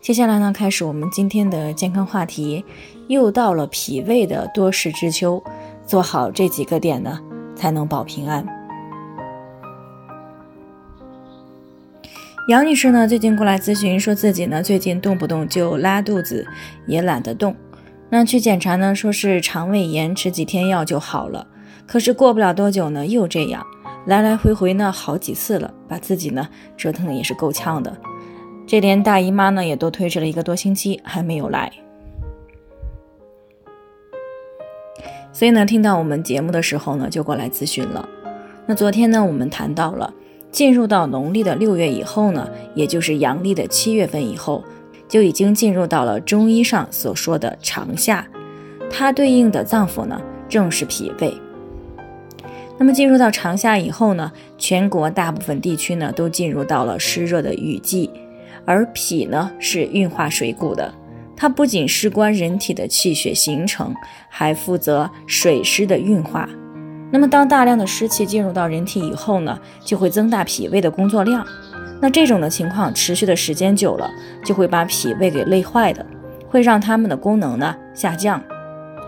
接下来呢，开始我们今天的健康话题。又到了脾胃的多事之秋，做好这几个点呢，才能保平安。杨女士呢，最近过来咨询，说自己呢最近动不动就拉肚子，也懒得动。那去检查呢，说是肠胃炎，吃几天药就好了。可是过不了多久呢，又这样，来来回回呢好几次了，把自己呢折腾的也是够呛的。这连大姨妈呢也都推迟了一个多星期，还没有来。所以呢，听到我们节目的时候呢，就过来咨询了。那昨天呢，我们谈到了进入到农历的六月以后呢，也就是阳历的七月份以后，就已经进入到了中医上所说的长夏，它对应的脏腑呢，正是脾胃。那么进入到长夏以后呢，全国大部分地区呢，都进入到了湿热的雨季。而脾呢是运化水谷的，它不仅事关人体的气血形成，还负责水湿的运化。那么当大量的湿气进入到人体以后呢，就会增大脾胃的工作量。那这种的情况持续的时间久了，就会把脾胃给累坏的，会让它们的功能呢下降。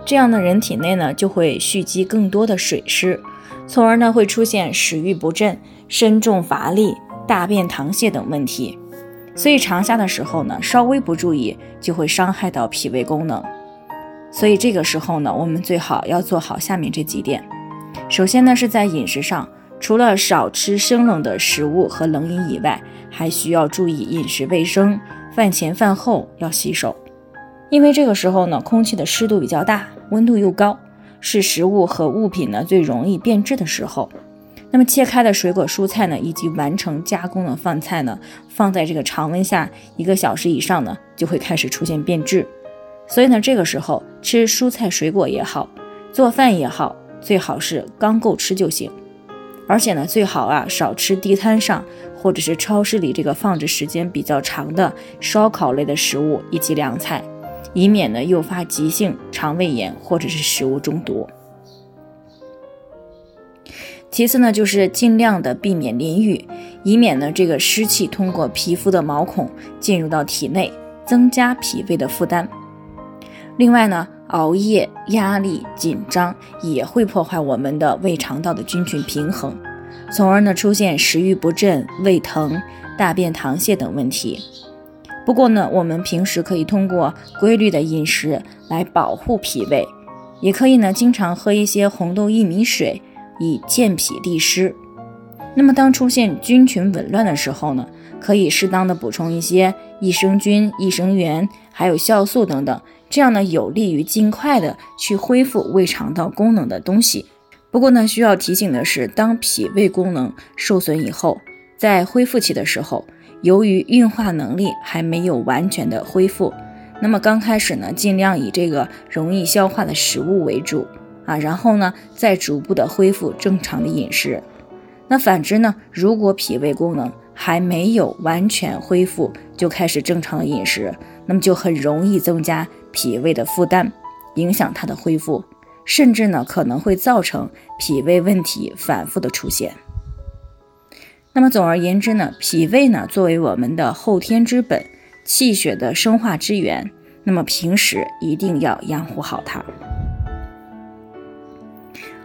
这样的，人体内呢就会蓄积更多的水湿，从而呢会出现食欲不振、身重乏力、大便溏泻等问题。所以长夏的时候呢，稍微不注意就会伤害到脾胃功能。所以这个时候呢，我们最好要做好下面这几点。首先呢，是在饮食上，除了少吃生冷的食物和冷饮以外，还需要注意饮食卫生，饭前饭后要洗手。因为这个时候呢，空气的湿度比较大，温度又高，是食物和物品呢最容易变质的时候。那么切开的水果、蔬菜呢，以及完成加工的饭菜呢，放在这个常温下一个小时以上呢，就会开始出现变质。所以呢，这个时候吃蔬菜水果也好，做饭也好，最好是刚够吃就行。而且呢，最好啊少吃地摊上或者是超市里这个放置时间比较长的烧烤类的食物以及凉菜，以免呢诱发急性肠胃炎或者是食物中毒。其次呢，就是尽量的避免淋雨，以免呢这个湿气通过皮肤的毛孔进入到体内，增加脾胃的负担。另外呢，熬夜、压力、紧张也会破坏我们的胃肠道的菌群平衡，从而呢出现食欲不振、胃疼、大便溏泻等问题。不过呢，我们平时可以通过规律的饮食来保护脾胃，也可以呢经常喝一些红豆薏米水。以健脾利湿。那么，当出现菌群紊乱的时候呢，可以适当的补充一些益生菌、益生元，还有酵素等等，这样呢，有利于尽快的去恢复胃肠道功能的东西。不过呢，需要提醒的是，当脾胃功能受损以后，在恢复期的时候，由于运化能力还没有完全的恢复，那么刚开始呢，尽量以这个容易消化的食物为主。啊，然后呢，再逐步的恢复正常的饮食。那反之呢，如果脾胃功能还没有完全恢复，就开始正常的饮食，那么就很容易增加脾胃的负担，影响它的恢复，甚至呢，可能会造成脾胃问题反复的出现。那么总而言之呢，脾胃呢，作为我们的后天之本，气血的生化之源，那么平时一定要养护好它。